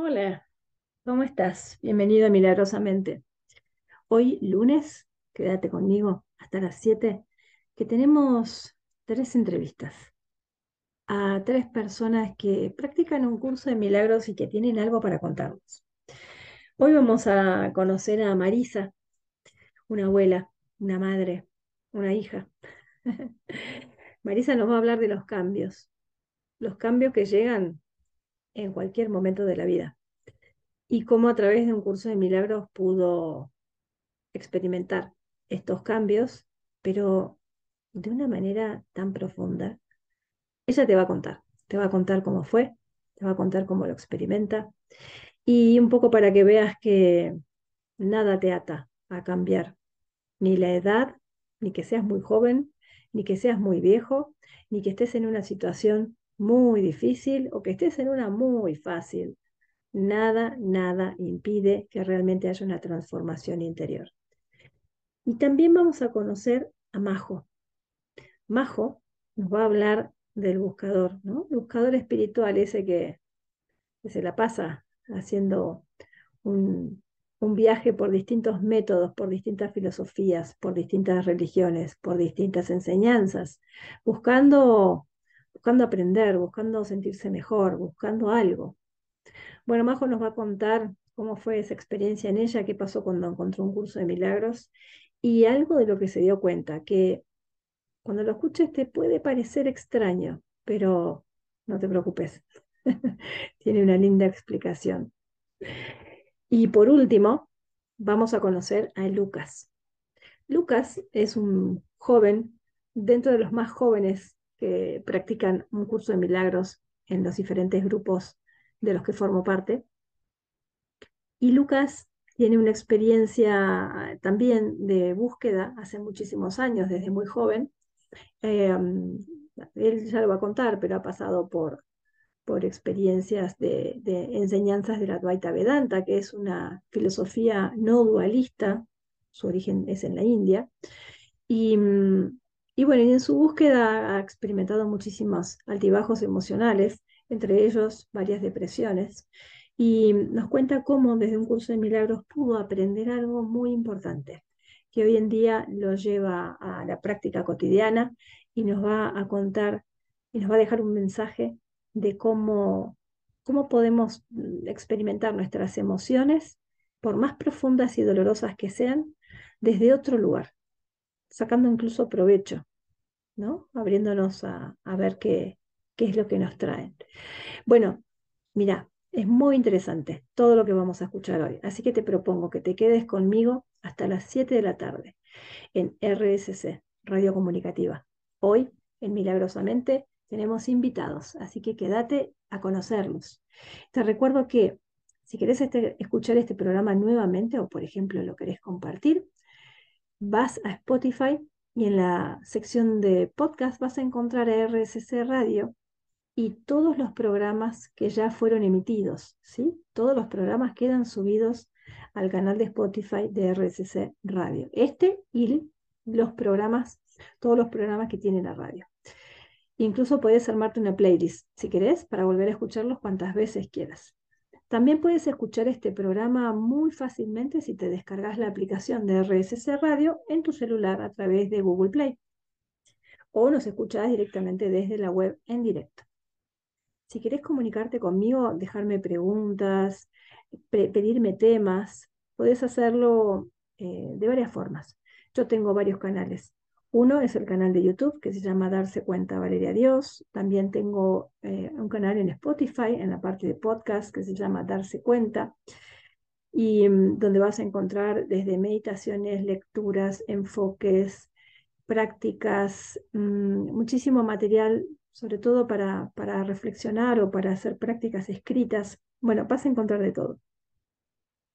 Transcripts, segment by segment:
Hola, ¿cómo estás? Bienvenido a Milagrosamente. Hoy lunes, quédate conmigo hasta las 7, que tenemos tres entrevistas a tres personas que practican un curso de milagros y que tienen algo para contarnos. Hoy vamos a conocer a Marisa, una abuela, una madre, una hija. Marisa nos va a hablar de los cambios, los cambios que llegan en cualquier momento de la vida y cómo a través de un curso de milagros pudo experimentar estos cambios, pero de una manera tan profunda. Ella te va a contar, te va a contar cómo fue, te va a contar cómo lo experimenta y un poco para que veas que nada te ata a cambiar, ni la edad, ni que seas muy joven, ni que seas muy viejo, ni que estés en una situación muy difícil o que estés en una muy fácil. Nada, nada impide que realmente haya una transformación interior. Y también vamos a conocer a Majo. Majo nos va a hablar del buscador, ¿no? El buscador espiritual, ese que, se la pasa haciendo un, un viaje por distintos métodos, por distintas filosofías, por distintas religiones, por distintas enseñanzas, buscando, buscando aprender, buscando sentirse mejor, buscando algo. Bueno, Majo nos va a contar cómo fue esa experiencia en ella, qué pasó cuando encontró un curso de milagros y algo de lo que se dio cuenta, que cuando lo escuches te puede parecer extraño, pero no te preocupes, tiene una linda explicación. Y por último, vamos a conocer a Lucas. Lucas es un joven, dentro de los más jóvenes que practican un curso de milagros en los diferentes grupos de los que formo parte. Y Lucas tiene una experiencia también de búsqueda hace muchísimos años, desde muy joven. Em, él ya lo va a contar, pero ha pasado por, por experiencias de, enseñanzas de la Advaita Vedanta, que es una filosofía no dualista, su origen es en la India. Y, y bueno, en su búsqueda ha experimentado muchísimos altibajos emocionales, entre ellos varias depresiones y nos cuenta cómo desde un curso de milagros pudo aprender algo muy importante, que hoy en día lo lleva a la práctica cotidiana y nos va a contar y nos va a dejar un mensaje de cómo, cómo podemos mm, experimentar nuestras emociones, por más profundas y dolorosas que sean, desde otro lugar, sacando incluso provecho, ¿no? Abriéndonos a, ver qué, qué es lo que nos traen. Bueno, mira, es muy interesante todo lo que vamos a escuchar hoy, así que te propongo que te quedes conmigo hasta las 7 de la tarde en RSC, Radio Comunicativa. Hoy, en Milagrosamente, tenemos invitados, así que quédate a conocerlos. Te recuerdo que si querés este, escuchar este programa nuevamente o, por ejemplo, lo querés compartir, vas a Spotify y en la sección de podcast vas a encontrar a RSC Radio y todos los programas que ya fueron emitidos, ¿sí? Todos los programas quedan subidos al canal de Spotify de RSC Radio. Este y los programas, todos los programas que tiene la radio. Incluso puedes armarte una playlist, si querés, para volver a escucharlos cuantas veces quieras. También puedes escuchar este programa muy fácilmente si te descargas la aplicación de RSC Radio en tu celular a través de Google Play. O nos escuchás directamente desde la web en directo. Si querés comunicarte conmigo, dejarme preguntas, pedirme temas, podés hacerlo eh, de varias formas. Yo tengo varios canales. Uno es el canal de YouTube que se llama Darse Cuenta Valeria Dios. También tengo eh, un canal en Spotify, en la parte de podcast, que se llama Darse Cuenta, y mm, donde vas a encontrar desde meditaciones, lecturas, enfoques, prácticas, mm, muchísimo material sobre todo para, para reflexionar o para hacer prácticas escritas. Bueno, vas a encontrar de todo.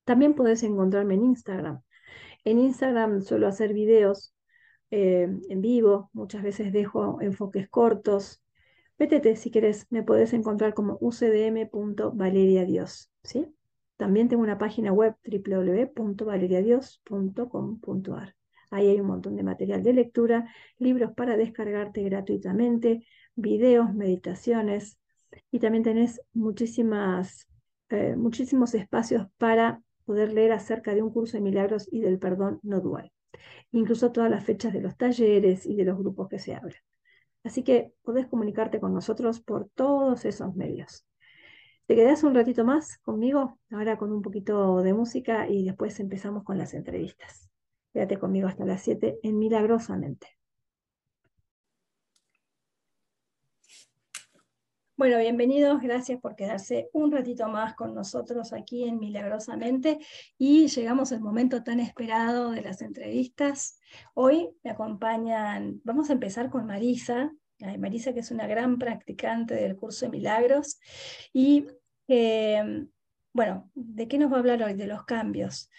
También puedes encontrarme en Instagram. En Instagram suelo hacer videos eh, en vivo, muchas veces dejo enfoques cortos. Métete si querés, me podés encontrar como ucdm.valeriadios. ¿sí? También tengo una página web www.valeriadios.com.ar. Ahí hay un montón de material de lectura, libros para descargarte gratuitamente, videos, meditaciones y también tenés muchísimas eh, muchísimos espacios para poder leer acerca de un curso de milagros y del perdón no dual. Incluso todas las fechas de los talleres y de los grupos que se abren. Así que podés comunicarte con nosotros por todos esos medios. ¿Te quedás un ratito más conmigo? Ahora con un poquito de música y después empezamos con las entrevistas. Quédate conmigo hasta las 7 en Milagrosamente. Bueno, bienvenidos, gracias por quedarse un ratito más con nosotros aquí en Milagrosamente y llegamos al momento tan esperado de las entrevistas. Hoy me acompañan, vamos a empezar con Marisa, Marisa que es una gran practicante del curso de milagros y eh, bueno, ¿de qué nos va a hablar hoy? De los cambios.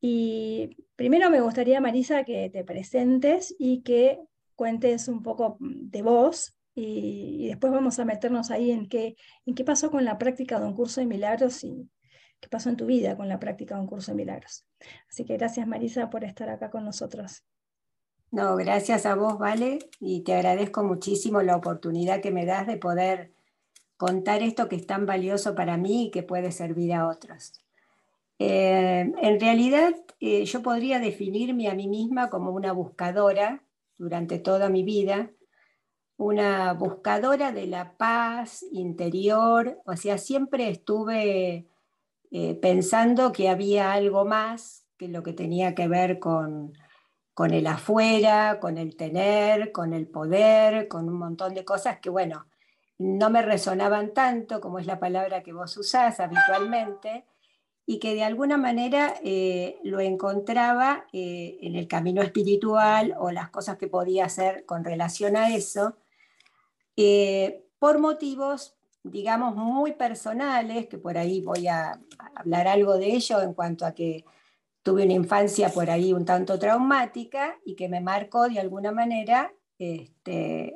Y primero me gustaría, Marisa, que te presentes y que cuentes un poco de vos, y, después vamos a meternos ahí en qué, en qué pasó con la práctica de un curso de milagros y qué pasó en tu vida con la práctica de un curso de milagros. Así que gracias Marisa por estar acá con nosotros. No, gracias a vos, Vale, y te agradezco muchísimo la oportunidad que me das de poder contar esto que es tan valioso para mí y que puede servir a otros. Eh, en realidad, eh, yo podría definirme a mí misma como una buscadora durante toda mi vida, una buscadora de la paz interior, o sea, siempre estuve eh, pensando que había algo más que lo que tenía que ver con, con el afuera, con el tener, con el poder, con un montón de cosas que, bueno, no me resonaban tanto como es la palabra que vos usás habitualmente, y que de alguna manera eh, lo encontraba eh, en el camino espiritual o las cosas que podía hacer con relación a eso, eh, por motivos, digamos, muy personales, que por ahí voy a hablar algo de ello en cuanto a que tuve una infancia por ahí un tanto traumática y que me marcó de alguna manera este,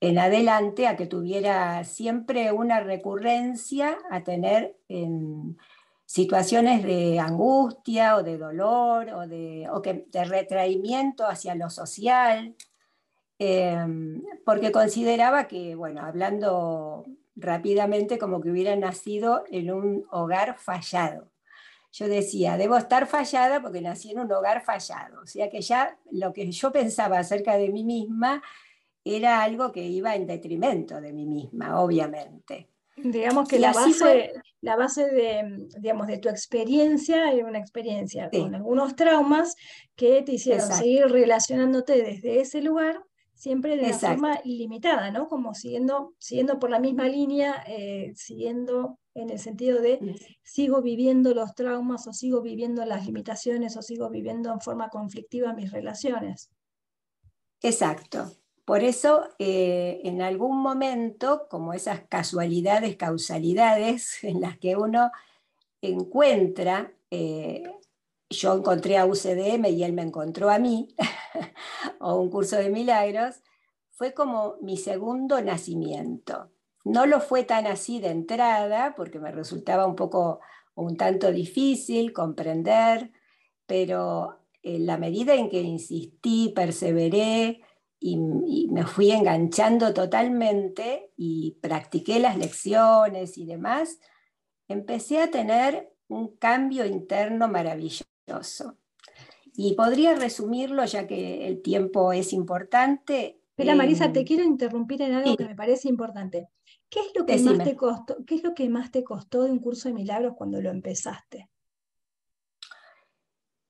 en adelante a que tuviera siempre una recurrencia a tener en situaciones de angustia o de dolor o de, o que, de retraimiento hacia lo social. Em, porque consideraba que, bueno, hablando rápidamente, como que hubiera nacido en un hogar fallado. Yo decía, debo estar fallada porque nací en un hogar fallado. O sea que ya lo que yo pensaba acerca de mí misma era algo que iba en detrimento de mí misma, obviamente. Digamos que la base, la base de, digamos, de tu experiencia era una experiencia con algunos traumas que te hicieron seguir relacionándote desde ese lugar siempre de una forma ilimitada, ¿no? Como siguiendo, siguiendo por la misma línea, eh, siguiendo en el sentido de sigo viviendo los traumas o sigo viviendo las limitaciones o sigo viviendo en forma conflictiva mis relaciones. Exacto. Por eso, eh, en algún momento, como esas casualidades, causalidades en las que uno encuentra, eh, yo encontré a UCDM y él me encontró a mí, o un curso de milagros, fue como mi segundo nacimiento. No lo fue tan así de entrada, porque me resultaba un poco, un tanto difícil comprender, pero en la medida en que insistí, perseveré y, y me fui enganchando totalmente y practiqué las lecciones y demás, empecé a tener un cambio interno maravilloso. Y podría resumirlo, ya que el tiempo es importante. Espera, Marisa, te quiero interrumpir en algo que me parece importante. ¿Qué es, lo que más te costó, ¿Qué es lo que más te costó de un curso de milagros cuando lo empezaste?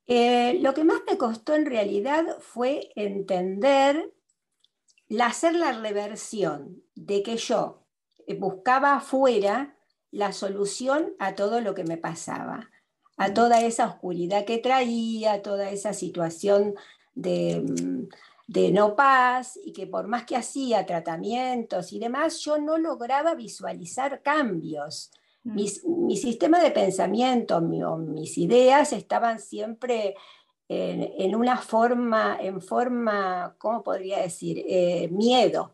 Eh, lo que más me costó en realidad fue entender, hacer la reversión de que yo buscaba afuera la solución a todo lo que me pasaba a toda esa oscuridad que traía, toda esa situación mm, de, no paz y que por más que hacía tratamientos y demás, yo no lograba visualizar cambios. Mm. mi sistema de pensamiento, mis ideas estaban siempre en, una forma, en forma, ¿cómo podría decir? Eh, miedo.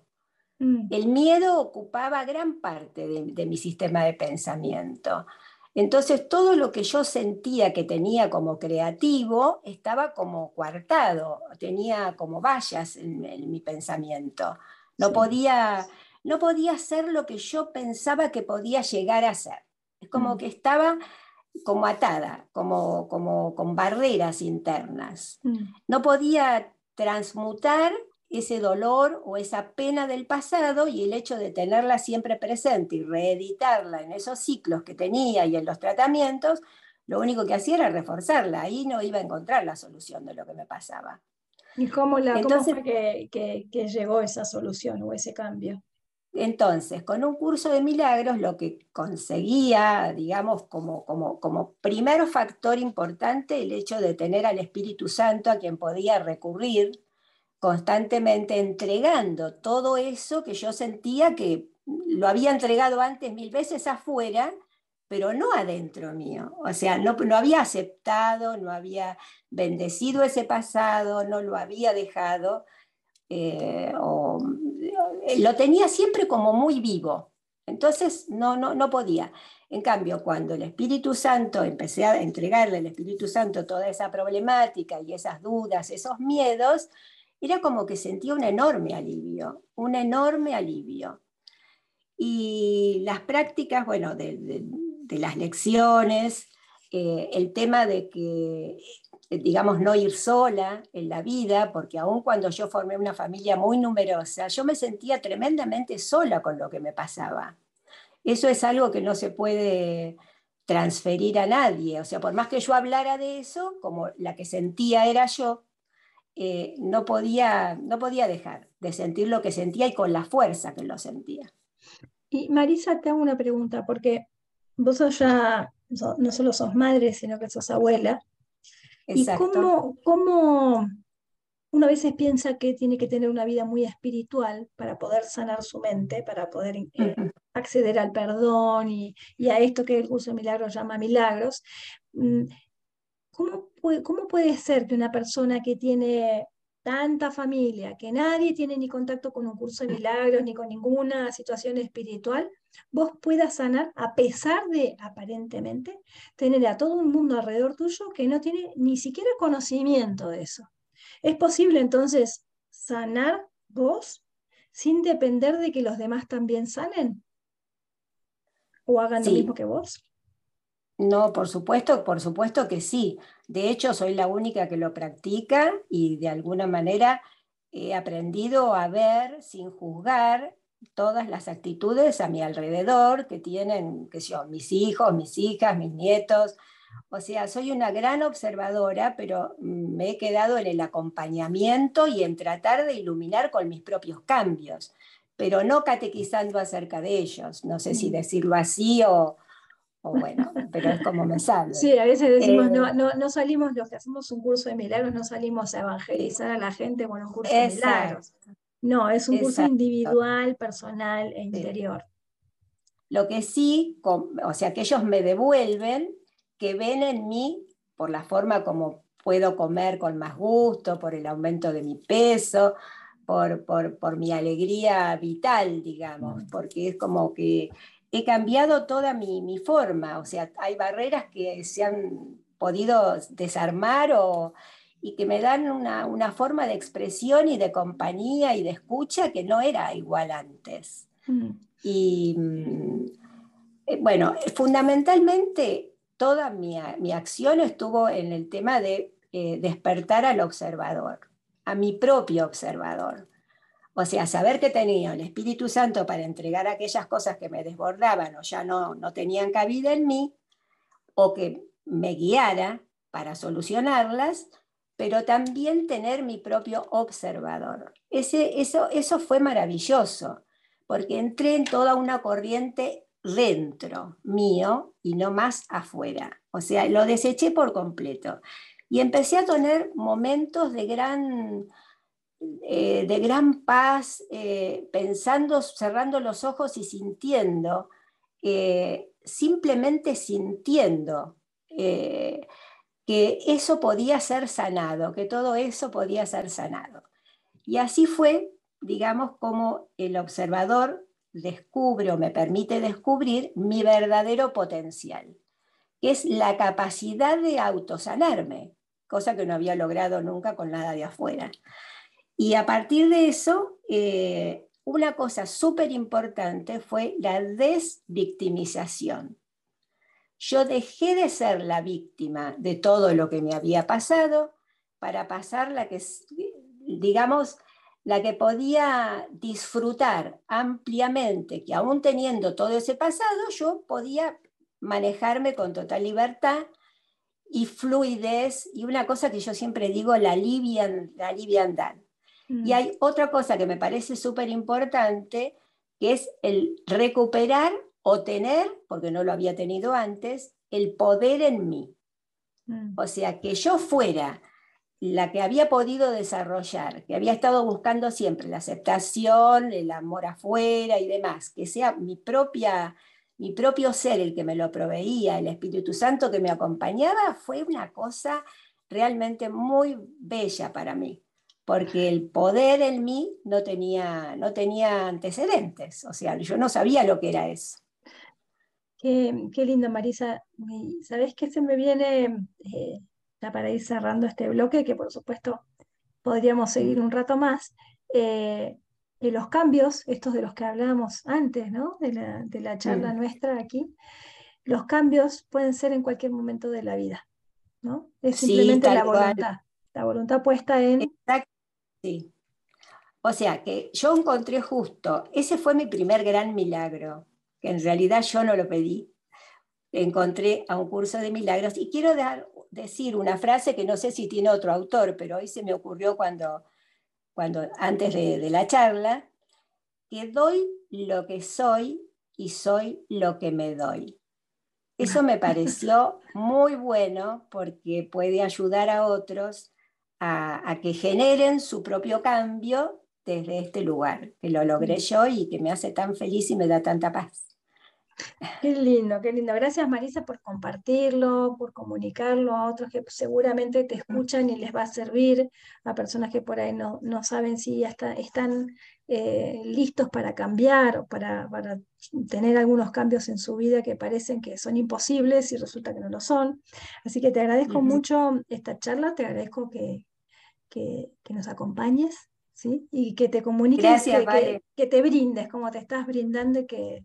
Mm. El miedo ocupaba gran parte de mi sistema de pensamiento. Entonces todo lo que yo sentía que tenía como creativo estaba como coartado, tenía como vallas en, mi pensamiento. No, podía, no podía ser lo que yo pensaba que podía llegar a ser. Es como mm. que estaba como atada, como, como con barreras internas. Mm. No podía transmutar ese dolor o esa pena del pasado y el hecho de tenerla siempre presente y reeditarla en esos ciclos que tenía y en los tratamientos, lo único que hacía era reforzarla. Ahí no iba a encontrar la solución de lo que me pasaba. ¿Y cómo, la, Entonces, fue que, que, llegó esa solución o ese cambio? Entonces, con un curso de milagros, lo que conseguía, digamos, como, como, como primer factor importante, el hecho de tener al Espíritu Santo a quien podía recurrir constantemente entregando todo eso que yo sentía que lo había entregado antes mil veces afuera pero no adentro mío. O sea, no, no había aceptado, no había bendecido ese pasado, no lo había dejado, eh, o, eh, lo tenía siempre como muy vivo. Entonces no, no, no podía. En cambio, cuando el Espíritu Santo, empecé a entregarle al Espíritu Santo toda esa problemática y esas dudas, esos miedos, era como que sentía un enorme alivio, un enorme alivio. Y las prácticas, bueno, de, las lecciones, eh, el tema de que, eh, digamos, no ir sola en la vida, porque aun cuando yo formé una familia muy numerosa, yo me sentía tremendamente sola con lo que me pasaba. Eso es algo que no se puede transferir a nadie. O sea, por más que yo hablara de eso, como la que sentía era yo, eh, no, podía, no podía dejar de sentir lo que sentía y con la fuerza que lo sentía. Y Marisa, te hago una pregunta, porque vos ya, no solo sos madre, sino que sos abuela. ¿Y cómo, cómo uno a veces piensa que tiene que tener una vida muy espiritual para poder sanar su mente, para poder eh, acceder al perdón y, a esto que el curso de milagros llama milagros? Mm, ¿Cómo ¿Cómo puede ser que una persona que tiene tanta familia, que nadie tiene ni contacto con un curso de milagros, ni con ninguna situación espiritual, vos puedas sanar a pesar de, aparentemente, tener a todo un mundo alrededor tuyo que no tiene ni siquiera conocimiento de eso. ¿Es posible entonces sanar vos sin depender de que los demás también sanen? ¿O hagan lo mismo que vos? No, por supuesto, por supuesto que sí. De hecho, soy la única que lo practica y de alguna manera he aprendido a ver sin juzgar todas las actitudes a mi alrededor que tienen, que yo, mis hijos, mis hijas, mis nietos. O sea, soy una gran observadora, pero me he quedado en el acompañamiento y en tratar de iluminar con mis propios cambios, pero no catequizando acerca de ellos. No sé si mm. decirlo así o, bueno, pero es como me sale. Sí, a veces decimos, no, eh, no, no, salimos los que hacemos un curso de milagros, no salimos a evangelizar a la gente con un curso de milagros. No, es un curso individual, personal e interior. Lo que sí, o sea, que ellos me devuelven, que ven en mí, por la forma como puedo comer con más gusto, por el aumento de mi peso, por, por, por mi alegría vital, digamos, mm. porque es como que he cambiado toda mi, forma, o sea, hay barreras que se han podido desarmar o, y que me dan una, forma de expresión y de compañía y de escucha que no era igual antes. Mm. Y mm, eh, bueno, fundamentalmente toda mi, acción estuvo en el tema de eh, despertar al observador, a mi propio observador. O sea, saber que tenía el Espíritu Santo para entregar aquellas cosas que me desbordaban o ya no, no tenían cabida en mí, o que me guiara para solucionarlas, pero también tener mi propio observador. Ese, eso, eso fue maravilloso, porque entré en toda una corriente dentro mío y no más afuera. O sea, lo deseché por completo. Y empecé a tener momentos de gran eh, de gran paz, eh, pensando, cerrando los ojos y sintiendo, eh, simplemente sintiendo que eso podía ser sanado, que todo eso podía ser sanado. Y así fue, digamos, como el observador descubre o me permite descubrir mi verdadero potencial, que es la capacidad de autosanarme, cosa que no había logrado nunca con nada de afuera. Y a partir de eso, eh, una cosa súper importante fue la desvictimización. yo dejé de ser la víctima de todo lo que me había pasado para pasar la que, digamos, la que podía disfrutar ampliamente, que aún teniendo todo ese pasado, yo podía manejarme con total libertad y fluidez, y una cosa que yo siempre digo, la, livian, la liviandad. Y mm. hay otra cosa que me parece súper importante, que es el recuperar o tener, porque no lo había tenido antes, el poder en mí. Mm. O sea, que yo fuera la que había podido desarrollar, que había estado buscando siempre la aceptación, el amor afuera y demás, que sea mi propia mi propio ser el que me lo proveía, el Espíritu Santo que me acompañaba, fue una cosa realmente muy bella para mí, porque el poder en mí no tenía, no tenía antecedentes, o sea, yo no sabía lo que era eso. Qué, qué lindo, Marisa. ¿Sabés qué se me viene eh, para ir cerrando este bloque, que por supuesto podríamos seguir un rato más, eh, los cambios, estos de los que hablábamos antes, ¿no? de, la, charla nuestra aquí, los cambios pueden ser en cualquier momento de la vida, ¿no? Es simplemente la voluntad, la voluntad puesta en... Sí. O sea, que yo encontré justo, ese fue mi primer gran milagro, que en realidad yo no lo pedí, encontré a un curso de milagros y quiero dar decir una frase que no sé si tiene otro autor, pero hoy se me ocurrió cuando, cuando antes de, la charla, que doy lo que soy y soy lo que me doy. Eso me pareció muy bueno porque puede ayudar a otros a, a, que generen su propio cambio desde este lugar, que lo logré yo y que me hace tan feliz y me da tanta paz. Qué lindo, qué lindo. Gracias Marisa por compartirlo, por comunicarlo a otros que seguramente te escuchan y les va a servir, a personas que por ahí no, no saben si ya están eh, listos para cambiar o para, para, tener algunos cambios en su vida que parecen que son imposibles y resulta que no lo son. Así que te agradezco mucho esta charla, te agradezco que, que, nos acompañes. ¿Sí? Y que te comuniques, que, que, te brindes como te estás brindando y que,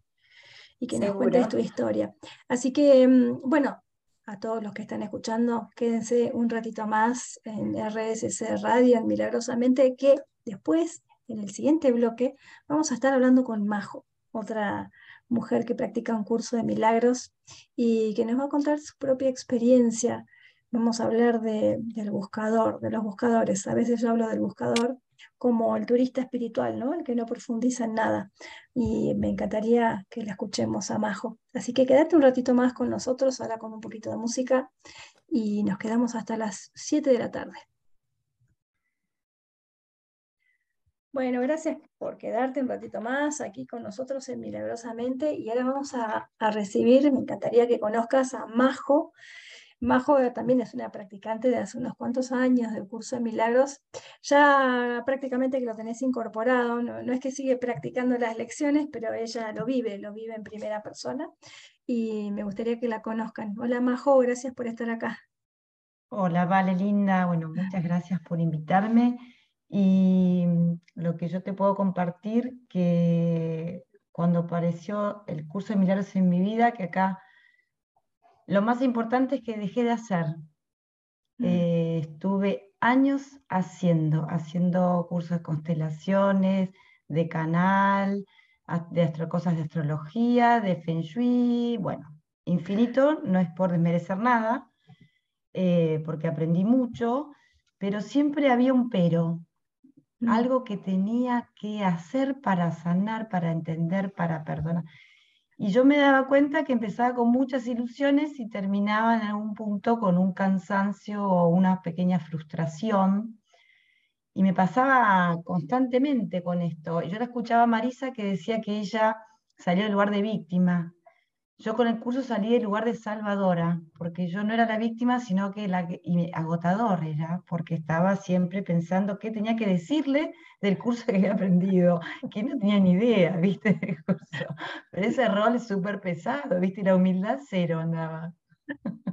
y que nos cuentes tu historia. Así que, mm, bueno, a todos los que están escuchando, quédense un ratito más en RSC Radio, en Milagrosamente, que después, en el siguiente bloque, vamos a estar hablando con Majo, otra mujer que practica un curso de milagros y que nos va a contar su propia experiencia. Vamos a hablar del buscador, de los buscadores. A veces yo hablo del buscador como el turista espiritual, ¿no? El que no profundiza en nada. Y me encantaría que la escuchemos a Majo. Así que quédate un ratito más con nosotros, ahora con un poquito de música, y nos quedamos hasta las 7 de la tarde. Bueno, gracias por quedarte un ratito más aquí con nosotros en Milagrosamente. Y ahora vamos a, a recibir, me encantaría que conozcas a Majo. Majo también es una practicante de hace unos cuantos años del curso de milagros. Ya prácticamente que lo tenés incorporado, no, es que sigue practicando las lecciones, pero ella lo vive, lo vive en primera persona y me gustaría que la conozcan. Hola Majo, gracias por estar acá. Hola, Vale, linda. Bueno, muchas gracias por invitarme. Y lo que yo te puedo compartir, que cuando apareció el curso de milagros en mi vida, que acá lo más importante es que dejé de hacer. Mm. Eh, estuve años haciendo, haciendo cursos de constelaciones, de canal, de cosas de astrología, de feng shui, bueno, infinito, no es por desmerecer nada, eh, porque aprendí mucho, pero siempre había un pero, mm. algo que tenía que hacer para sanar, para entender, para perdonar. Y yo me daba cuenta que empezaba con muchas ilusiones y terminaba en algún punto con un cansancio o una pequeña frustración. Y me pasaba constantemente con esto. Yo la escuchaba a Marisa que decía que ella salió del lugar de víctima, yo con el curso salí del lugar de salvadora, porque yo no era la víctima, sino que la y agotador era, porque estaba siempre pensando qué tenía que decirle del curso que había aprendido, que no tenía ni idea, ¿viste? Pero ese rol es súper pesado, ¿viste? La humildad cero andaba.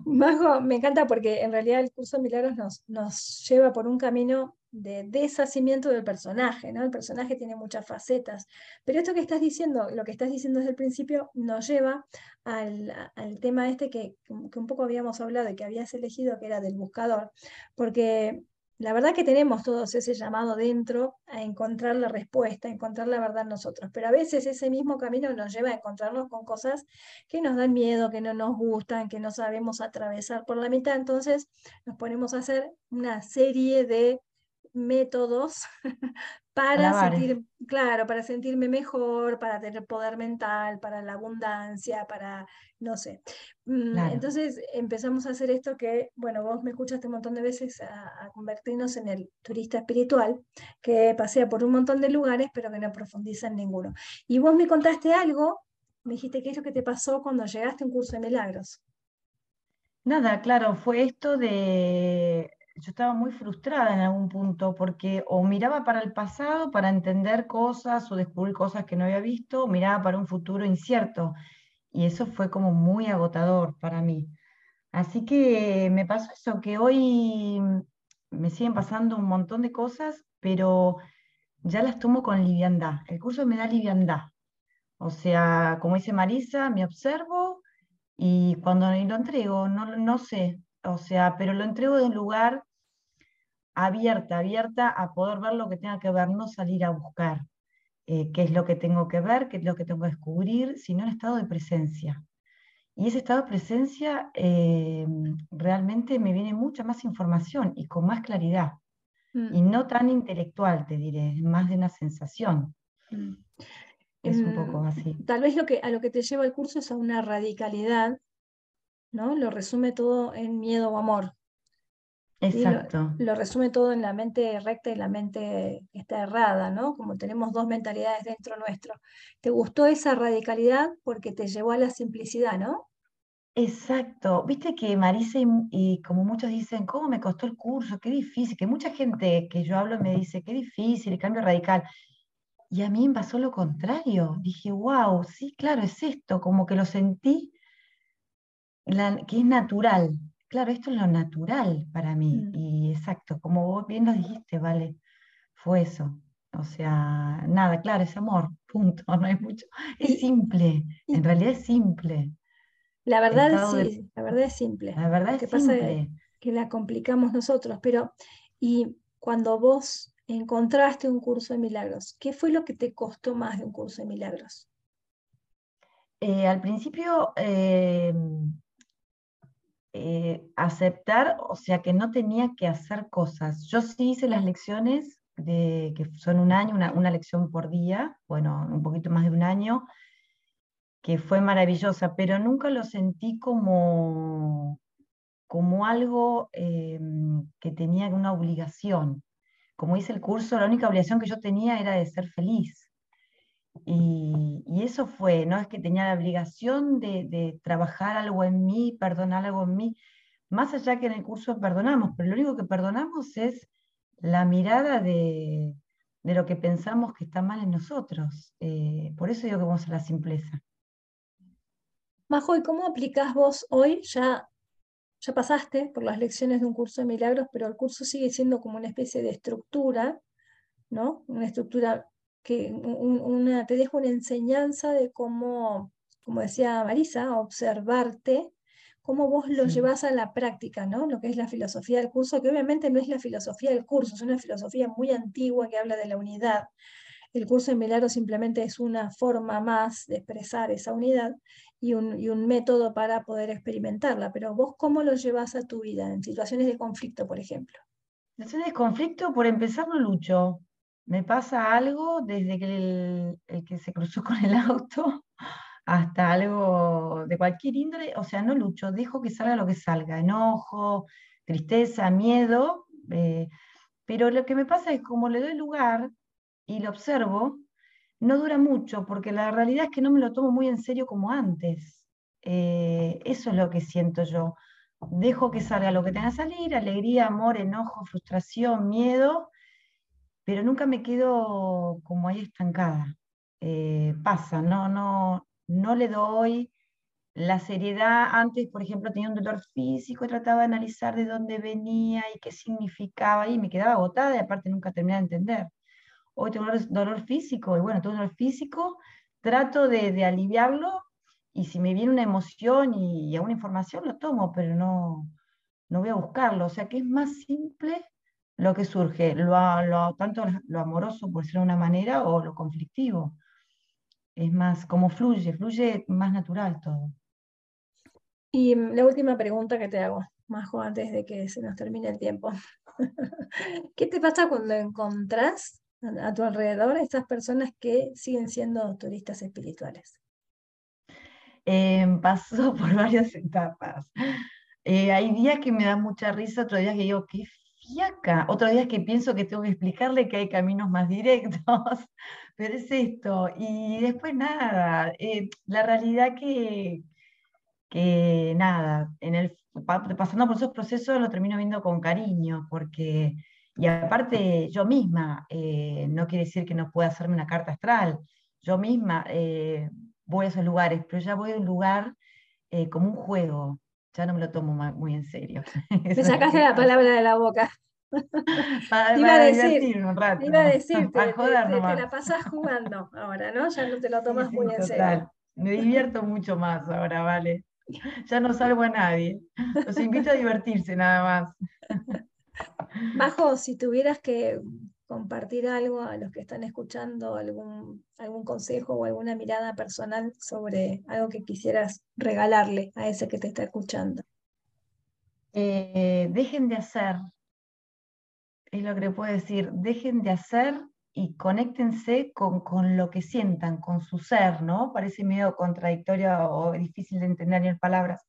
Majo, me encanta porque en realidad el curso de milagros nos, nos lleva por un camino de deshacimiento del personaje, ¿no? El personaje tiene muchas facetas, pero esto que estás diciendo, lo que estás diciendo desde el principio, nos lleva al, tema este que, que, un poco habíamos hablado y que habías elegido, que era del buscador, porque la verdad que tenemos todos ese llamado dentro a encontrar la respuesta, a encontrar la verdad nosotros, pero a veces ese mismo camino nos lleva a encontrarnos con cosas que nos dan miedo, que no nos gustan, que no sabemos atravesar por la mitad, entonces nos ponemos a hacer una serie de métodos para sentir, claro, para sentirme mejor, para tener poder mental, para la abundancia, para, no sé. Mm, entonces empezamos a hacer esto que, bueno, vos me escuchaste un montón de veces a, convertirnos en el turista espiritual, que pasea por un montón de lugares, pero que no profundiza en ninguno. Y vos me contaste algo, me dijiste qué es lo que te pasó cuando llegaste a un curso de milagros. Nada, claro, fue esto de yo estaba muy frustrada en algún punto porque o miraba para el pasado para entender cosas o descubrir cosas que no había visto, o miraba para un futuro incierto. Y eso fue como muy agotador para mí. Así que me pasó eso, que hoy me siguen pasando un montón de cosas, pero ya las tomo con liviandad. El curso me da liviandad. O sea, como dice Marisa, me observo y cuando lo entrego, no, no sé, o sea, pero lo entrego de un lugar abierta, abierta a poder ver lo que tenga que ver, no salir a buscar eh, qué es lo que tengo que ver, qué es lo que tengo que descubrir, sino en estado de presencia. Y ese estado de presencia eh, realmente me viene mucha más información y con más claridad. Mm. Y no tan intelectual, te diré, más de una sensación. Mm. Es un poco mm, así. Tal vez lo que, a lo que te lleva el curso es a una radicalidad ¿no? Lo resume todo en miedo o amor. Exacto. Lo, resume todo en la mente recta y la mente que está errada, ¿no? Como tenemos dos mentalidades dentro nuestro. ¿Te gustó esa radicalidad porque te llevó a la simplicidad, no? Exacto. Viste que Marisa y, como muchos dicen, ¿cómo me costó el curso? Qué difícil. Que mucha gente que yo hablo me dice, qué difícil, el cambio radical. Y a mí me pasó lo contrario. Dije, wow, sí, claro, es esto. Como que lo sentí que es natural. Claro, esto es lo natural para mí. Mm. Y exacto, como vos bien lo dijiste, vale, fue eso. O sea, nada, claro, es amor, punto, no hay mucho. Es simple, en realidad es simple. La verdad, sí, la verdad es simple. La verdad es simple. que la complicamos nosotros, pero y cuando vos encontraste un curso de milagros, ¿qué fue lo que te costó más de un curso de milagros? Eh, al principio eh, eh, aceptar, o sea, que no tenía que hacer cosas. Yo sí hice las lecciones, de, que son un año, una, lección por día, bueno, un poquito más de un año, que fue maravillosa, pero nunca lo sentí como, como algo eh, que tenía una obligación. Como dice el curso, la única obligación que yo tenía era de ser feliz. Y, eso fue, ¿no? Es que tenía la obligación de, trabajar algo en mí, perdonar algo en mí, más allá que en el curso perdonamos, pero lo único que perdonamos es la mirada de, lo que pensamos que está mal en nosotros. Eh, por eso digo que vamos a la simpleza. Majo, ¿y cómo aplicás vos hoy? Ya, ya pasaste por las lecciones de un curso de milagros, pero el curso sigue siendo como una especie de estructura, ¿no? Una estructura que una, te dejo una enseñanza de cómo, como decía Marisa, observarte, cómo vos lo llevas a la práctica, ¿no? Lo que es la filosofía del curso, que obviamente no es la filosofía del curso, es una filosofía muy antigua que habla de la unidad. El curso de Milagro simplemente es una forma más de expresar esa unidad y un, y un, método para poder experimentarla. Pero vos, ¿cómo lo llevas a tu vida en situaciones de conflicto, por ejemplo? En situaciones de conflicto, por empezar, no lucho me pasa algo desde que el, que se cruzó con el auto hasta algo de cualquier índole, o sea, no lucho, dejo que salga lo que salga, enojo, tristeza, miedo, eh, pero lo que me pasa es como le doy lugar y lo observo, no dura mucho, porque la realidad es que no me lo tomo muy en serio como antes. Eh, eso es lo que siento yo. Dejo que salga lo que tenga que salir, alegría, amor, enojo, frustración, miedo, pero nunca me quedo como ahí estancada. Eh, pasa, no, no, no le doy la seriedad, antes, por ejemplo, tenía un dolor físico, trataba de analizar de dónde venía y qué significaba, y me quedaba agotada y aparte nunca terminaba de entender. Hoy tengo dolor, físico, y bueno, todo dolor físico, trato de, aliviarlo, y si me viene una emoción y, y, alguna información, lo tomo, pero no, no voy a buscarlo. O sea que es más simple lo que surge, lo, lo, tanto lo amoroso, por decirlo de una manera, o lo conflictivo. Es más, como fluye, fluye más natural todo. Y mm, la última pregunta que te hago, Majo, antes de que se nos termine el tiempo. ¿Qué te pasa cuando encontrás a tu alrededor estas personas que siguen siendo turistas espirituales? Eh, pasó por varias etapas. Eh, hay días que me da mucha risa, otros días que digo, qué fiaca. Otros días que pienso que tengo que explicarle que hay caminos más directos, pero es esto. Y después nada, eh, la realidad que, que nada, en el, pasando por esos procesos lo termino viendo con cariño, porque, y aparte yo misma, eh, no quiere decir que no pueda hacerme una carta astral, yo misma eh, voy a esos lugares, pero ya voy a un lugar como un juego, ya no me lo tomo muy en serio. Me sacaste la palabra de la boca. Para, iba a decir, un rato. Iba a decir, te, la pasas jugando ahora, ¿no? Ya no te lo tomas muy en serio. Me divierto mucho más ahora, vale. Ya no salvo a nadie. Los invito a divertirse nada más. Bajo, si tuvieras que compartir algo a los que están escuchando, algún, algún consejo o alguna mirada personal sobre algo que quisieras regalarle a ese que te está escuchando. Eh, dejen de hacer, es lo que puedo decir, dejen de hacer y conéctense con, lo que sientan, con su ser, ¿no? Parece medio contradictorio o difícil de entender en palabras,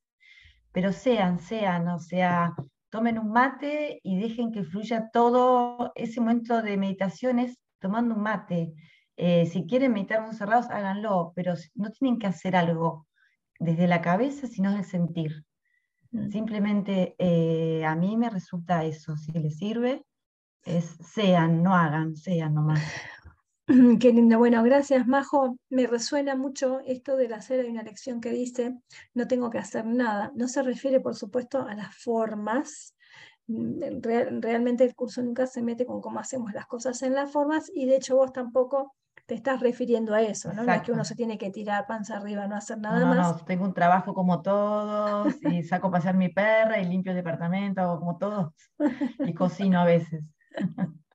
pero sean, sean, o sea, tomen un mate y dejen que fluya todo ese momento de meditaciones tomando un mate. Eh, si quieren meditar muy cerrados, háganlo, pero no tienen que hacer algo desde la cabeza, sino del sentir. Mm. Simplemente eh, a mí me resulta eso, si les sirve, es sean, no hagan, sean nomás. Qué lindo. Bueno, gracias, Majo. Me resuena mucho esto de la hacer. Hay una lección que dice, no tengo que hacer nada. No se refiere, por supuesto, a las formas. Mm, realmente el curso nunca se mete con cómo hacemos las cosas en las formas y de hecho vos tampoco te estás refiriendo a eso, ¿no? No es que uno se tiene que tirar panza arriba, no hacer nada no, más. No, tengo un trabajo como todos y saco a pasear mi perra y limpio el departamento como todos y cocino a veces.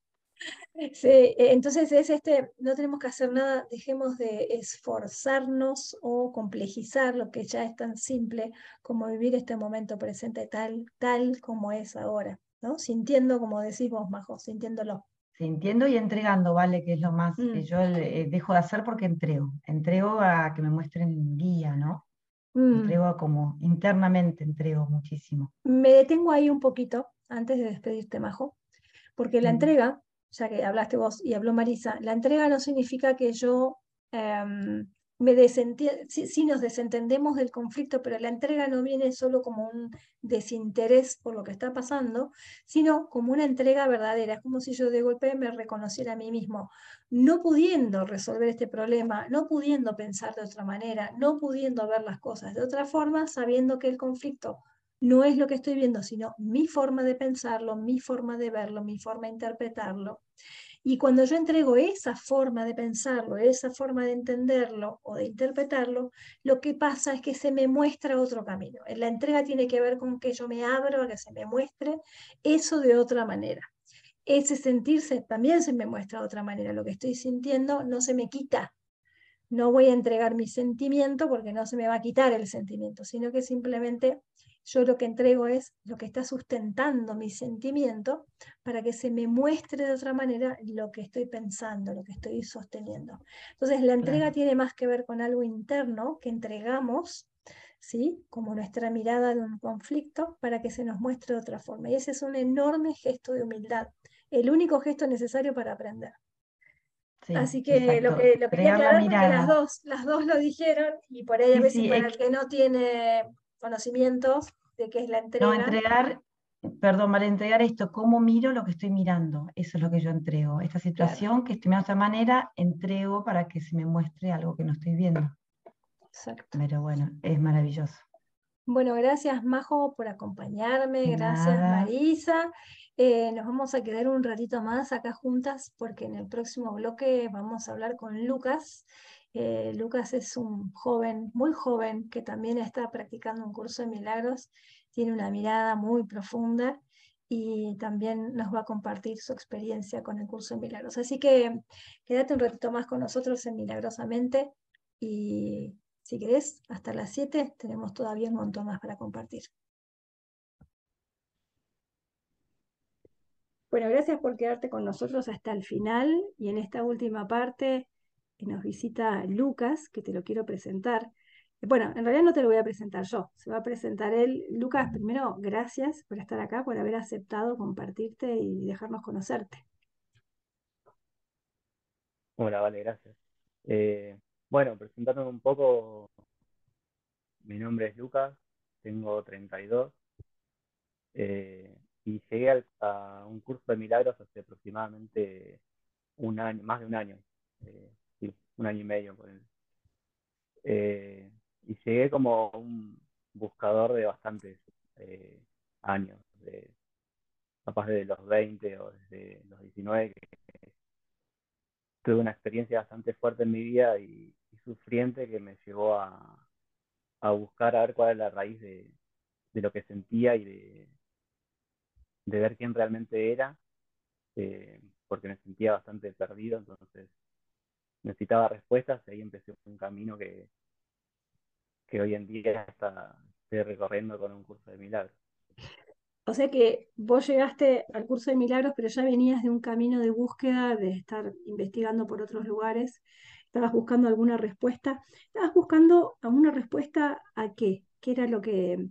Sí, e, entonces es este, no tenemos que hacer nada, dejemos de esforzarnos o complejizar lo que ya es tan simple como vivir este momento presente tal, tal como es ahora, ¿no? Sintiendo, como decimos, Majo, sintiéndolo. Sintiendo y entregando, ¿vale? Que es lo más que mm. yo eh, dejo de hacer porque entrego. Entrego a que me muestren guía, ¿no? Mm. Entrego como internamente, entrego muchísimo. Me detengo ahí un poquito antes de despedirte, Majo porque la entrega, ya que hablaste vos y habló Marisa, la entrega no significa que yo em, me si, si, nos desentendemos del conflicto, pero la entrega no viene solo como un desinterés por lo que está pasando, sino como una entrega verdadera. Es como si yo de golpe me reconociera a mí mismo, no pudiendo resolver este problema, no pudiendo pensar de otra manera, no pudiendo ver las cosas de otra forma, sabiendo que el conflicto no es lo que estoy viendo, sino mi forma de pensarlo, mi forma de verlo, mi forma de interpretarlo. Y cuando yo entrego esa forma de pensarlo, esa forma de entenderlo o de interpretarlo, lo que pasa es que se me muestra otro camino. La entrega tiene que ver con que yo me abro a que se me muestre eso de otra manera. Ese sentirse también se me muestra de otra manera. Lo que estoy sintiendo no se me quita. No voy a entregar mi sentimiento porque no se me va a quitar el sentimiento, sino que simplemente yo lo que entrego es lo que está sustentando mi sentimiento para que se me muestre de otra manera lo que estoy pensando, lo que estoy sosteniendo. Entonces, la entrega tiene más que ver con algo interno que entregamos, ¿sí? como nuestra mirada de un conflicto, para que se nos muestre de otra forma. Y ese es un enorme gesto de humildad, el único gesto necesario para aprender. Así que lo que lo quería aclarar porque las dos, las dos lo dijeron y por ahí a veces para el que no tiene conocimientos de qué es la entrega. No, entregar, perdón, mal entregar esto, cómo miro lo que estoy mirando, eso es lo que yo entrego. Esta situación que estoy mirando de esta manera, entrego para que se me muestre algo que no estoy viendo. Exacto. Pero bueno, es maravilloso. Bueno, gracias Majo por acompañarme, gracias Marisa. Eh, nos vamos a quedar un ratito más acá juntas porque en el próximo bloque vamos a hablar con Lucas. Eh, Lucas es un joven, muy joven, que también está practicando un curso de milagros, tiene una mirada muy profunda y también nos va a compartir su experiencia con el curso de milagros. Así que quédate un ratito más con nosotros en Milagrosamente y si querés, hasta las 7 tenemos todavía un montón más para compartir. Bueno, gracias por quedarte con nosotros hasta el final y en esta última parte nos visita Lucas, que te lo quiero presentar. Bueno, en realidad no te lo voy a presentar yo, se va a presentar él. Lucas, primero, gracias por estar acá, por haber aceptado compartirte y dejarnos conocerte. Hola, vale, gracias. Eh, bueno, presentándome un poco, mi nombre es Lucas, tengo 32 eh, y llegué a un curso de milagros hace aproximadamente un año, más de un año, eh, un año y medio. Eh, y llegué como un buscador de bastantes años, de, capaz de los 20 o desde los 19, que tuve una experiencia bastante fuerte en mi vida y, sufriente que me llevó a, buscar a ver cuál era la raíz de, lo que sentía y de, de ver quién realmente era, eh, porque me sentía bastante perdido, entonces necesitaba respuestas y ahí empecé un camino que, que hoy en día está, estoy recorriendo con un curso de milagros. O sea que vos llegaste al curso de milagros, pero ya venías de un camino de búsqueda, de estar investigando por otros lugares. Estabas buscando alguna respuesta, estabas buscando alguna respuesta a qué, qué era lo que,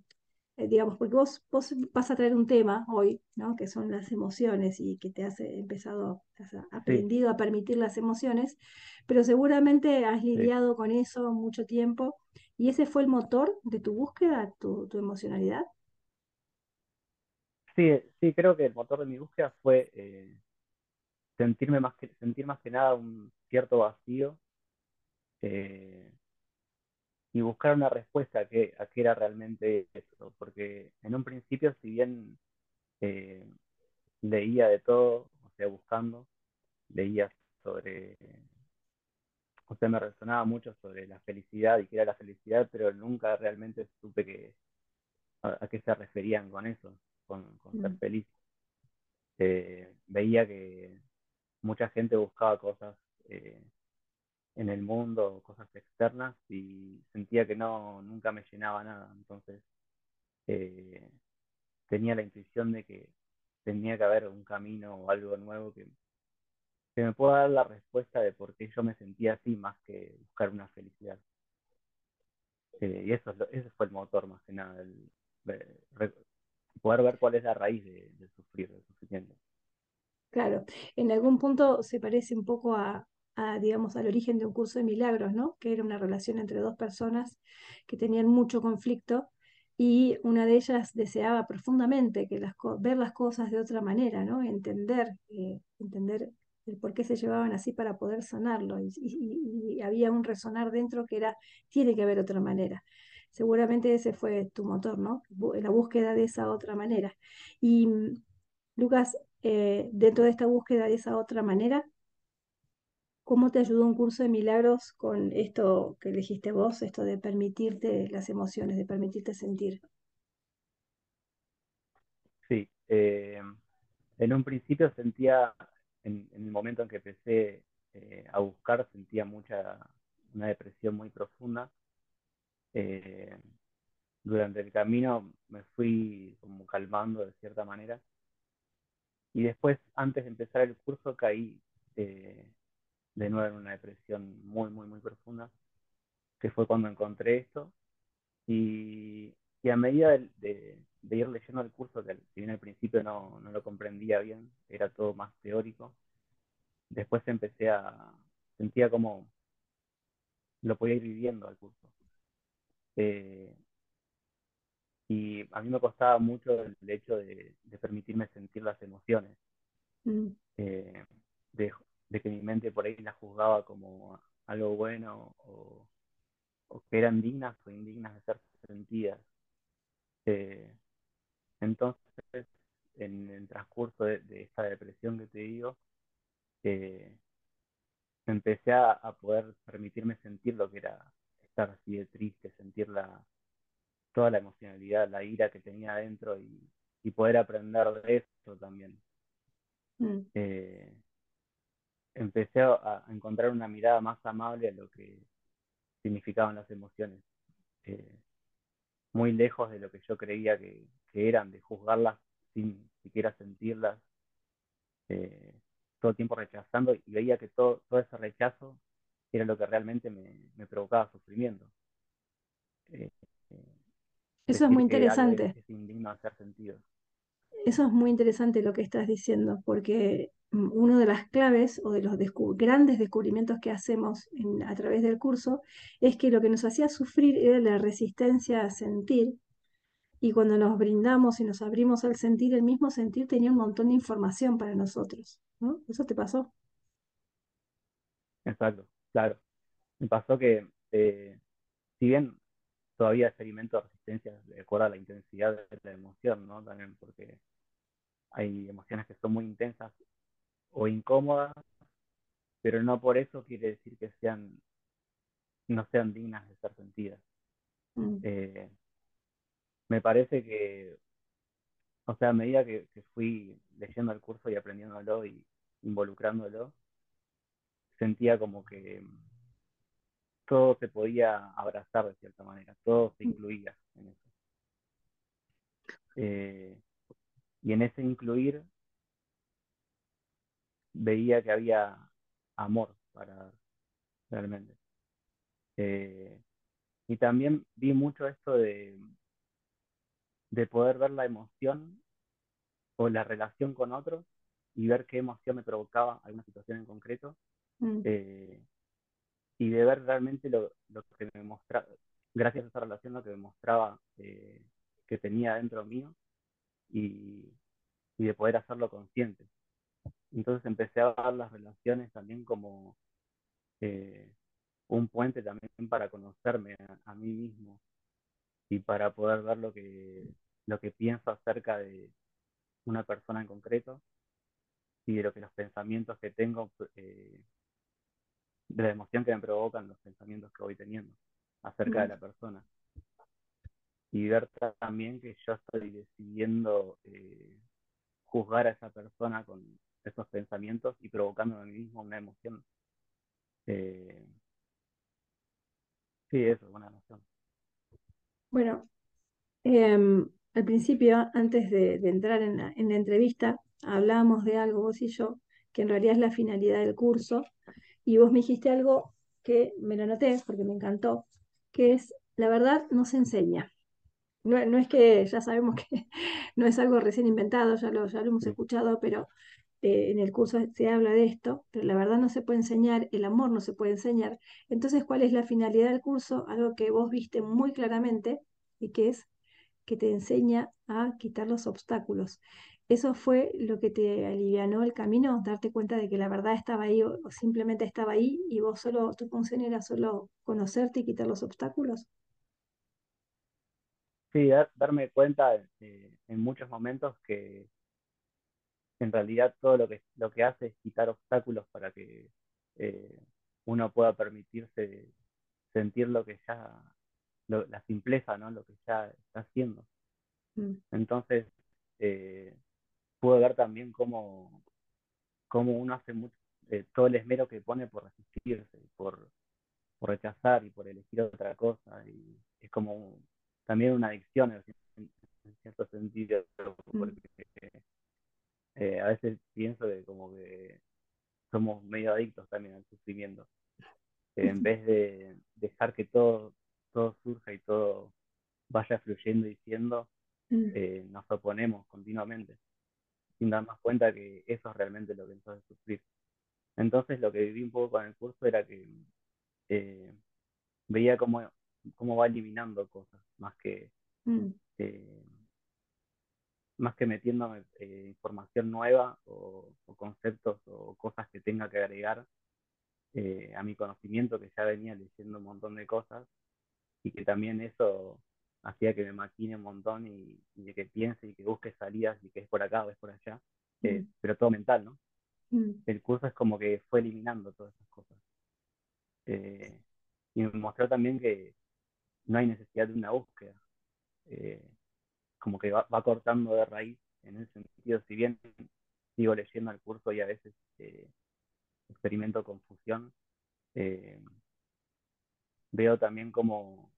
eh, digamos, porque vos, vos vas a traer un tema hoy, ¿no? Que son las emociones y que te has empezado, has aprendido a permitir las emociones, pero seguramente has lidiado con eso mucho tiempo y ese fue el motor de tu búsqueda, tu, emocionalidad. Sí, sí, creo que el motor de mi búsqueda fue eh, sentirme más que, sentir más que nada un cierto vacío eh, y buscar una respuesta a qué, a qué era realmente eso, porque en un principio, si bien eh, leía de todo, o sea, buscando, leía sobre, o sea, me resonaba mucho sobre la felicidad y qué era la felicidad, pero nunca realmente supe que, a, qué se referían con eso, con, ser mm. feliz. Eh, veía que mucha gente buscaba cosas en el mundo, cosas externas, y sentía que no, nunca me llenaba nada. Entonces, eh, tenía la intuición de que tenía que haber un camino o algo nuevo que, que me pueda dar la respuesta de por qué yo me sentía así más que buscar una felicidad. Eh, y eso, ese fue el motor más que nada, el, poder ver cuál es la raíz de, de sufrir, del sufrimiento. Claro, en algún punto se parece un poco a, digamos, al origen de un curso de milagros, ¿no? Que era una relación entre dos personas que tenían mucho conflicto y una de ellas deseaba profundamente que las, ver las cosas de otra manera, ¿no? Entender, eh, entender el por qué se llevaban así para poder sanarlo. Y, había un resonar dentro que era, tiene que haber otra manera. Seguramente ese fue tu motor, ¿no? La búsqueda de esa otra manera. Y Lucas, eh, dentro de esta búsqueda de esa otra manera, ¿Cómo te ayudó un curso de milagros con esto que elegiste vos, esto de permitirte las emociones, de permitirte sentir? Sí, eh, en un principio sentía, en, el momento en que empecé eh, a buscar, sentía mucha, una depresión muy profunda. Eh, durante el camino me fui como calmando de cierta manera. Y después, antes de empezar el curso, caí de nuevo en una depresión muy, muy, muy profunda, que fue cuando encontré esto. Y, a medida de, ir leyendo el curso, que si bien al principio no, lo comprendía bien, era todo más teórico, después empecé a, sentía como lo podía ir viviendo al curso. Eh, y a mí me costaba mucho el hecho de, permitirme sentir las emociones. Mm. Eh, de, de que mi mente por ahí la juzgaba como algo bueno o, que eran dignas o indignas de ser sentidas. Eh, entonces, en el transcurso de, esta depresión que te digo, eh, empecé a, poder permitirme sentir lo que era estar así de triste, sentir toda la emocionalidad, la ira que tenía adentro y, poder aprender de eso también. Mm. Eh, empecé a, encontrar una mirada más amable a lo que significaban las emociones, eh, muy lejos de lo que yo creía que, eran, de juzgarlas sin siquiera sentirlas, eh, todo el tiempo rechazando y veía que todo, todo ese rechazo era lo que realmente me, provocaba sufrimiento. Eh, Eso es muy interesante. Es, indigno hacer sentido. Eso es muy interesante lo que estás diciendo, porque una de las claves o de los grandes descubrimientos que hacemos a través del curso es que lo que nos hacía sufrir era la resistencia a sentir y cuando nos brindamos y nos abrimos al sentir, el mismo sentir tenía un montón de información para nosotros. ¿no? ¿Eso te pasó? Exacto, claro. Me pasó que, eh, si bien todavía experimento resistencia de acuerdo a la intensidad de la emoción, ¿no? También porque hay emociones que son muy intensas o incómodas, pero no por eso quiere decir que sean no sean dignas de ser sentidas. Mm. Eh, me parece que, o sea, a medida que, fui leyendo el curso y aprendiéndolo y involucrándolo, sentía como que todo se podía abrazar de cierta manera, todo se incluía en eso. Eh, y en ese incluir veía que había amor para realmente. Eh, y también vi mucho esto de, de poder ver la emoción o la relación con otros y ver qué emoción me provocaba alguna situación en concreto. Mm. Eh, y de ver realmente lo, que me mostraba, gracias a esa relación, lo que me mostraba eh, que tenía dentro mío y, de poder hacerlo consciente. Entonces empecé a ver las relaciones también como eh, un puente también para conocerme a, mí mismo y para poder ver lo que, lo que pienso acerca de una persona en concreto y de lo que los pensamientos que tengo, eh, de la emoción que me provocan los pensamientos que voy teniendo acerca de la persona. Y ver también que yo estoy decidiendo eh, juzgar a esa persona con esos pensamientos y provocando a mí mismo una emoción. Eh, sí, eso, una emoción. Bueno, em, al principio, antes de, entrar en la, en la, entrevista, hablábamos de algo, vos y yo, que en realidad es la finalidad del curso, y vos me dijiste algo que me lo noté porque me encantó, que es, la verdad no se enseña. No, es que ya sabemos que no es algo recién inventado, ya lo, ya lo hemos escuchado, pero eh, en el curso se habla de esto, pero la verdad no se puede enseñar, el amor no se puede enseñar. Entonces, ¿cuál es la finalidad del curso? Algo que vos viste muy claramente y que es que te enseña a quitar los obstáculos. ¿Eso fue lo que te alivianó el camino? Darte cuenta de que la verdad estaba ahí o simplemente estaba ahí y vos solo, tu función era solo conocerte y quitar los obstáculos. Sí, darme cuenta eh, en muchos momentos que en realidad todo lo que, lo que hace es quitar obstáculos para que eh, uno pueda permitirse sentir lo que ya, la simpleza, ¿no? Lo que ya está haciendo. Mm. Entonces, eh, puedo ver también cómo, cómo uno hace mucho, todo el esmero que pone por resistirse, por, por rechazar y por elegir otra cosa. Y es como también una adicción en, cierto sentido, mm. Eh, a veces pienso que como que somos medio adictos también al sufrimiento. en vez de dejar que todo, todo surja y todo vaya fluyendo y siendo, mm. eh, nos oponemos continuamente, sin darnos cuenta que eso es realmente lo que nos hace sufrir. Entonces lo que viví un poco con el curso era que eh, veía cómo cómo va eliminando cosas, más que, mm. eh, más que metiéndome eh, información nueva o, conceptos o cosas que tenga que agregar eh, a mi conocimiento, que ya venía leyendo un montón de cosas, y que también eso hacía que me maquine un montón y, que piense y que busque salidas y que es por acá o es por allá, eh, mm. pero todo mental, ¿no? Mm. El curso es como que fue eliminando todas esas cosas. Y me mostró también que no hay necesidad de una búsqueda. Eh, como que va, cortando de raíz en ese sentido, si bien sigo leyendo el curso y a veces experimento confusión, veo también como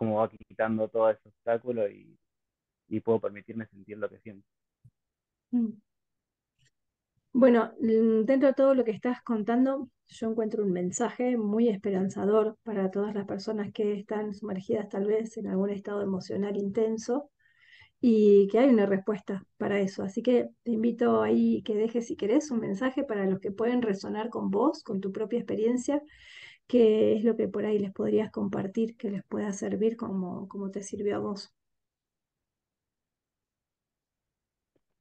va quitando todo ese obstáculo y, puedo permitirme sentir lo que siento. Mm. Bueno, mm, dentro de todo lo que estás contando, yo encuentro un mensaje muy esperanzador para todas las personas que están sumergidas tal vez en algún estado emocional intenso y que hay una respuesta para eso. Así que te invito ahí que dejes, si querés, un mensaje para los que pueden resonar con vos, con tu propia experiencia ¿Qué es lo que por ahí les podrías compartir que les pueda servir como, como te sirvió a vos?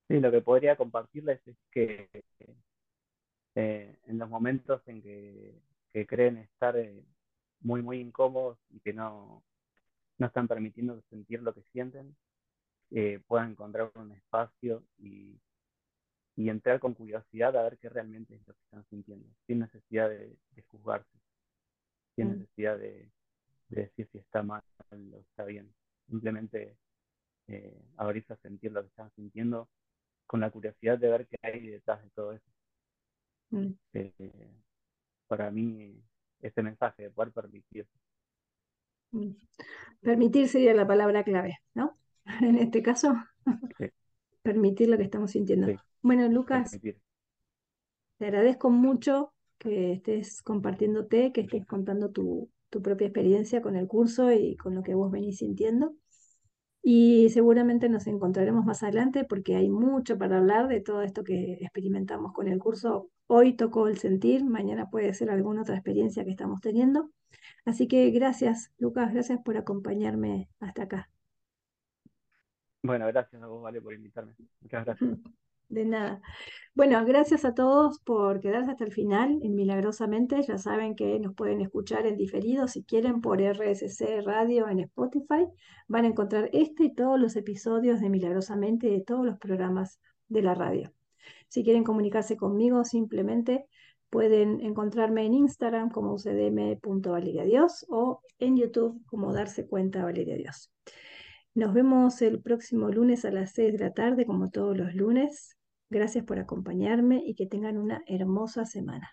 Sí, lo que podría compartirles es que eh, en los momentos en que, creen estar eh, muy, muy incómodos y que no, no están permitiendo sentir lo que sienten, eh, puedan encontrar un espacio y, entrar con curiosidad a ver qué realmente es lo que están sintiendo, sin necesidad de juzgarse sin mm. necesidad de, decir si está mal o está bien. Simplemente eh, abrirse a sentir lo que están sintiendo con la curiosidad de ver qué hay detrás de todo eso. Mm. Eh, para mí, ese mensaje de poder permitir. Permitir sería la palabra clave, ¿no? En este caso, permitir lo que estamos sintiendo. Bueno, Lucas, te agradezco mucho que estés compartiéndote, que estés contando tu, propia experiencia con el curso y con lo que vos venís sintiendo. Y seguramente nos encontraremos más adelante porque hay mucho para hablar de todo esto que experimentamos con el curso. Hoy tocó el sentir, mañana puede ser alguna otra experiencia que estamos teniendo. Así que gracias, Lucas, gracias por acompañarme hasta acá. Bueno, gracias a vos, Vale, por invitarme. Muchas gracias. De nada. Bueno, gracias a todos por quedarse hasta el final en Milagrosamente. Ya saben que nos pueden escuchar en diferido si quieren por RSC Radio en Spotify. Van a encontrar este y todos los episodios de Milagrosamente de todos los programas de la radio. Si quieren comunicarse conmigo, simplemente pueden encontrarme en Instagram como ucdm.valeriadios o en YouTube como Darse Cuenta Valeria Dios. Nos vemos el próximo lunes a las 6 de la tarde, como todos los lunes. Gracias por acompañarme y que tengan una hermosa semana.